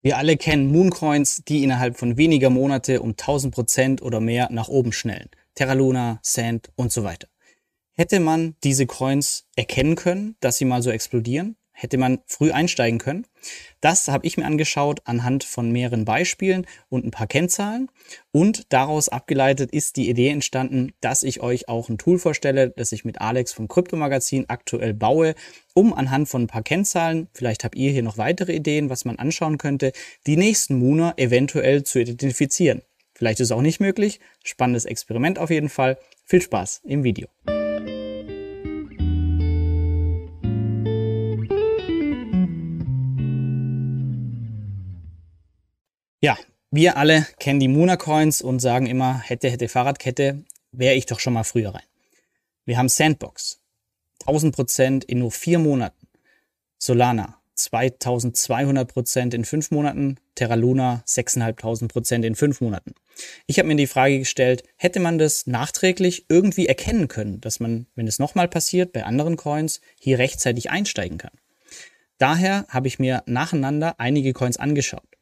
Wir alle kennen Mooncoins, die innerhalb von weniger Monate um 1000 Prozent oder mehr nach oben schnellen. Terra Luna, Sand und so weiter. Hätte man diese Coins erkennen können, dass sie mal so explodieren? Hätte man früh einsteigen können. Das habe ich mir angeschaut anhand von mehreren Beispielen und ein paar Kennzahlen. Und daraus abgeleitet ist die Idee entstanden, dass ich euch auch ein Tool vorstelle, das ich mit Alex vom Kryptomagazin aktuell baue, um anhand von ein paar Kennzahlen, vielleicht habt ihr hier noch weitere Ideen, was man anschauen könnte, die nächsten Muna eventuell zu identifizieren. Vielleicht ist es auch nicht möglich. Spannendes Experiment auf jeden Fall. Viel Spaß im Video. Ja, wir alle kennen die Muna Coins und sagen immer, hätte, hätte Fahrradkette, wäre ich doch schon mal früher rein. Wir haben Sandbox, 1000 Prozent in nur vier Monaten. Solana, 2200 Prozent in fünf Monaten. Terra Luna, 6500 Prozent in fünf Monaten. Ich habe mir die Frage gestellt, hätte man das nachträglich irgendwie erkennen können, dass man, wenn es nochmal passiert, bei anderen Coins hier rechtzeitig einsteigen kann. Daher habe ich mir nacheinander einige Coins angeschaut.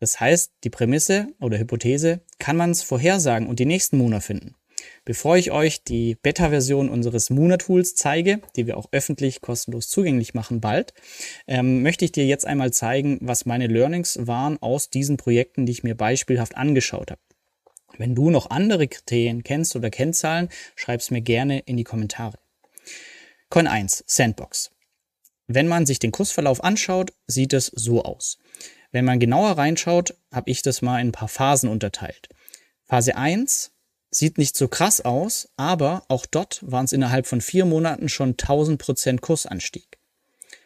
Das heißt, die Prämisse oder Hypothese, kann man es vorhersagen und die nächsten Muna finden. Bevor ich euch die Beta-Version unseres Muna-Tools zeige, die wir auch öffentlich kostenlos zugänglich machen bald, ähm, möchte ich dir jetzt einmal zeigen, was meine Learnings waren aus diesen Projekten, die ich mir beispielhaft angeschaut habe. Wenn du noch andere Kriterien kennst oder Kennzahlen, schreib es mir gerne in die Kommentare. Coin 1, Sandbox. Wenn man sich den Kursverlauf anschaut, sieht es so aus. Wenn man genauer reinschaut, habe ich das mal in ein paar Phasen unterteilt. Phase 1 sieht nicht so krass aus, aber auch dort waren es innerhalb von vier Monaten schon 1000% Kursanstieg.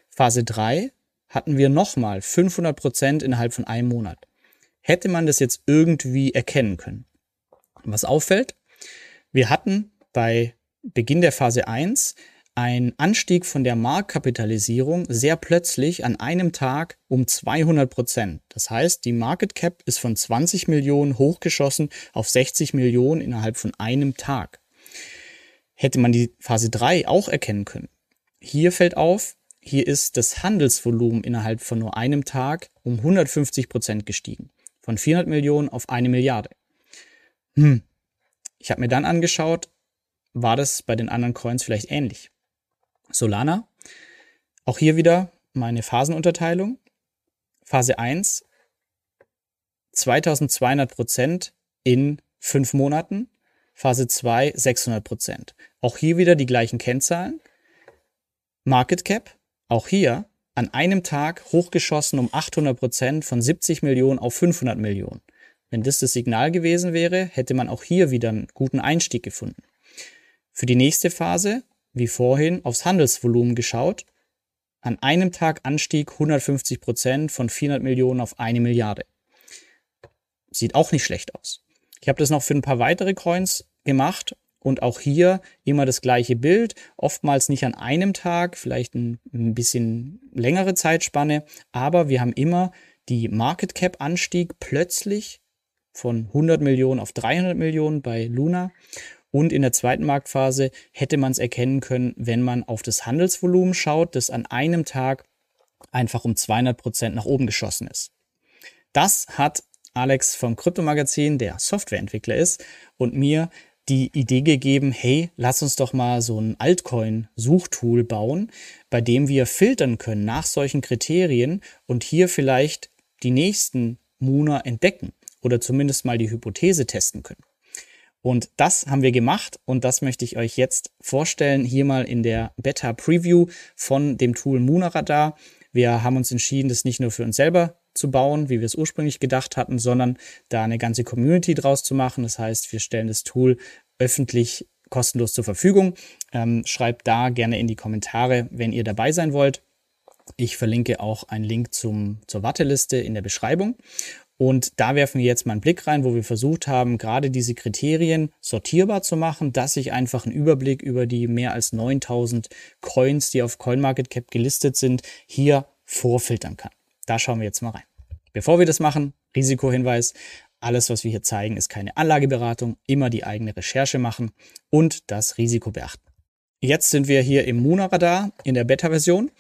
Phase 3 hatten wir nochmal 500% innerhalb von einem Monat. Hätte man das jetzt irgendwie erkennen können? Was auffällt, wir hatten bei Beginn der Phase 1 ein Anstieg von der Marktkapitalisierung sehr plötzlich an einem Tag um 200 Prozent. Das heißt, die Market Cap ist von 20 Millionen hochgeschossen auf 60 Millionen innerhalb von einem Tag. Hätte man die Phase 3 auch erkennen können. Hier fällt auf, hier ist das Handelsvolumen innerhalb von nur einem Tag um 150 Prozent gestiegen. Von 400 Millionen auf eine Milliarde. Hm. Ich habe mir dann angeschaut, war das bei den anderen Coins vielleicht ähnlich? Solana. Auch hier wieder meine Phasenunterteilung. Phase 1 2200 Prozent in fünf Monaten. Phase 2 600 Prozent. Auch hier wieder die gleichen Kennzahlen. Market Cap, auch hier an einem Tag hochgeschossen um 800 Prozent von 70 Millionen auf 500 Millionen. Wenn das das Signal gewesen wäre, hätte man auch hier wieder einen guten Einstieg gefunden. Für die nächste Phase wie vorhin aufs Handelsvolumen geschaut. An einem Tag Anstieg 150 Prozent von 400 Millionen auf eine Milliarde. Sieht auch nicht schlecht aus. Ich habe das noch für ein paar weitere Coins gemacht und auch hier immer das gleiche Bild. Oftmals nicht an einem Tag, vielleicht ein, ein bisschen längere Zeitspanne, aber wir haben immer die Market Cap Anstieg plötzlich von 100 Millionen auf 300 Millionen bei Luna und in der zweiten Marktphase hätte man es erkennen können, wenn man auf das Handelsvolumen schaut, das an einem Tag einfach um 200 Prozent nach oben geschossen ist. Das hat Alex vom Kryptomagazin, der Softwareentwickler ist, und mir die Idee gegeben, hey, lass uns doch mal so ein Altcoin-Suchtool bauen, bei dem wir filtern können nach solchen Kriterien und hier vielleicht die nächsten Muna entdecken oder zumindest mal die Hypothese testen können. Und das haben wir gemacht und das möchte ich euch jetzt vorstellen, hier mal in der Beta-Preview von dem Tool Munaradar. Wir haben uns entschieden, das nicht nur für uns selber zu bauen, wie wir es ursprünglich gedacht hatten, sondern da eine ganze Community draus zu machen. Das heißt, wir stellen das Tool öffentlich kostenlos zur Verfügung. Ähm, schreibt da gerne in die Kommentare, wenn ihr dabei sein wollt. Ich verlinke auch einen Link zum, zur Warteliste in der Beschreibung. Und da werfen wir jetzt mal einen Blick rein, wo wir versucht haben, gerade diese Kriterien sortierbar zu machen, dass ich einfach einen Überblick über die mehr als 9000 Coins, die auf CoinMarketCap gelistet sind, hier vorfiltern kann. Da schauen wir jetzt mal rein. Bevor wir das machen, Risikohinweis. Alles, was wir hier zeigen, ist keine Anlageberatung. Immer die eigene Recherche machen und das Risiko beachten. Jetzt sind wir hier im Muna Radar in der Beta-Version.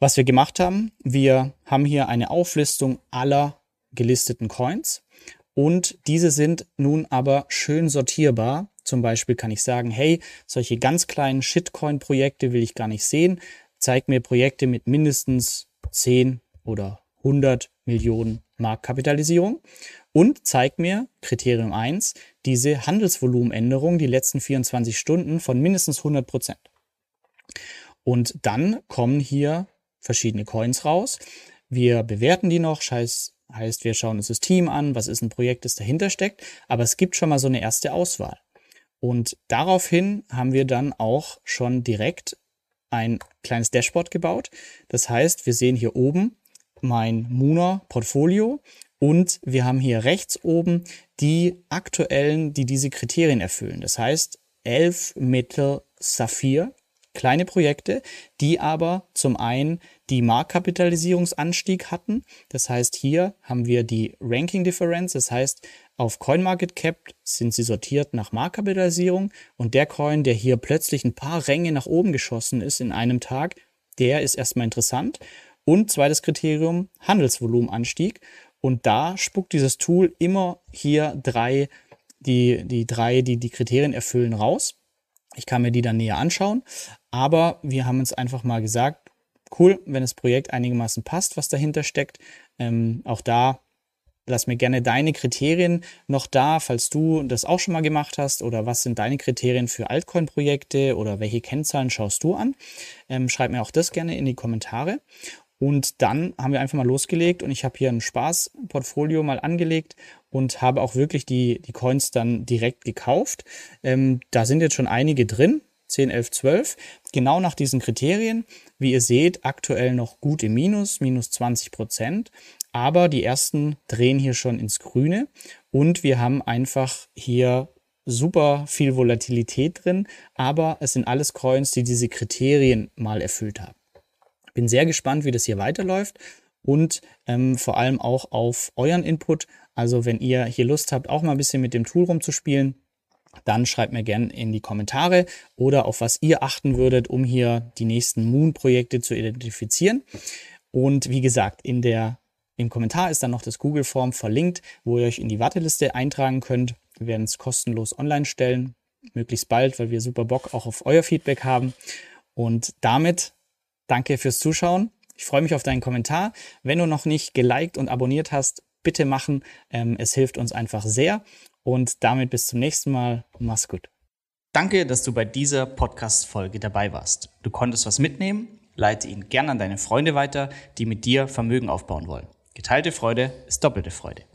Was wir gemacht haben, wir haben hier eine Auflistung aller gelisteten Coins und diese sind nun aber schön sortierbar. Zum Beispiel kann ich sagen, hey, solche ganz kleinen Shitcoin-Projekte will ich gar nicht sehen. Zeig mir Projekte mit mindestens 10 oder 100 Millionen Marktkapitalisierung und zeig mir, Kriterium 1, diese Handelsvolumenänderung die letzten 24 Stunden von mindestens 100 Prozent. Und dann kommen hier verschiedene Coins raus. Wir bewerten die noch, heißt, heißt, wir schauen uns das Team an, was ist ein Projekt, das dahinter steckt, aber es gibt schon mal so eine erste Auswahl. Und daraufhin haben wir dann auch schon direkt ein kleines Dashboard gebaut. Das heißt, wir sehen hier oben mein Muna Portfolio und wir haben hier rechts oben die aktuellen, die diese Kriterien erfüllen. Das heißt, 11 Metal Saphir, kleine Projekte, die aber zum einen die Marktkapitalisierungsanstieg hatten. Das heißt, hier haben wir die Ranking Difference. Das heißt, auf CoinMarketCap sind sie sortiert nach Marktkapitalisierung und der Coin, der hier plötzlich ein paar Ränge nach oben geschossen ist in einem Tag, der ist erstmal interessant. Und zweites Kriterium, Handelsvolumenanstieg. Und da spuckt dieses Tool immer hier drei, die, die drei, die die Kriterien erfüllen, raus. Ich kann mir die dann näher anschauen. Aber wir haben uns einfach mal gesagt, cool, wenn das Projekt einigermaßen passt, was dahinter steckt. Ähm, auch da lass mir gerne deine Kriterien noch da, falls du das auch schon mal gemacht hast oder was sind deine Kriterien für Altcoin-Projekte oder welche Kennzahlen schaust du an. Ähm, schreib mir auch das gerne in die Kommentare. Und dann haben wir einfach mal losgelegt und ich habe hier ein Spaßportfolio mal angelegt und habe auch wirklich die, die Coins dann direkt gekauft. Ähm, da sind jetzt schon einige drin. 10, 11, 12, genau nach diesen Kriterien. Wie ihr seht, aktuell noch gut im Minus, minus 20 Prozent. Aber die ersten drehen hier schon ins Grüne und wir haben einfach hier super viel Volatilität drin, aber es sind alles Coins, die diese Kriterien mal erfüllt haben. Bin sehr gespannt, wie das hier weiterläuft und ähm, vor allem auch auf euren Input. Also wenn ihr hier Lust habt, auch mal ein bisschen mit dem Tool rumzuspielen, dann schreibt mir gerne in die Kommentare oder auf was ihr achten würdet, um hier die nächsten Moon-Projekte zu identifizieren. Und wie gesagt, in der, im Kommentar ist dann noch das Google-Form verlinkt, wo ihr euch in die Warteliste eintragen könnt. Wir werden es kostenlos online stellen, möglichst bald, weil wir super Bock auch auf euer Feedback haben. Und damit Danke fürs Zuschauen. Ich freue mich auf deinen Kommentar. Wenn du noch nicht geliked und abonniert hast, bitte machen. Ähm, es hilft uns einfach sehr. Und damit bis zum nächsten Mal. Mach's gut. Danke, dass du bei dieser Podcast-Folge dabei warst. Du konntest was mitnehmen. Leite ihn gern an deine Freunde weiter, die mit dir Vermögen aufbauen wollen. Geteilte Freude ist doppelte Freude.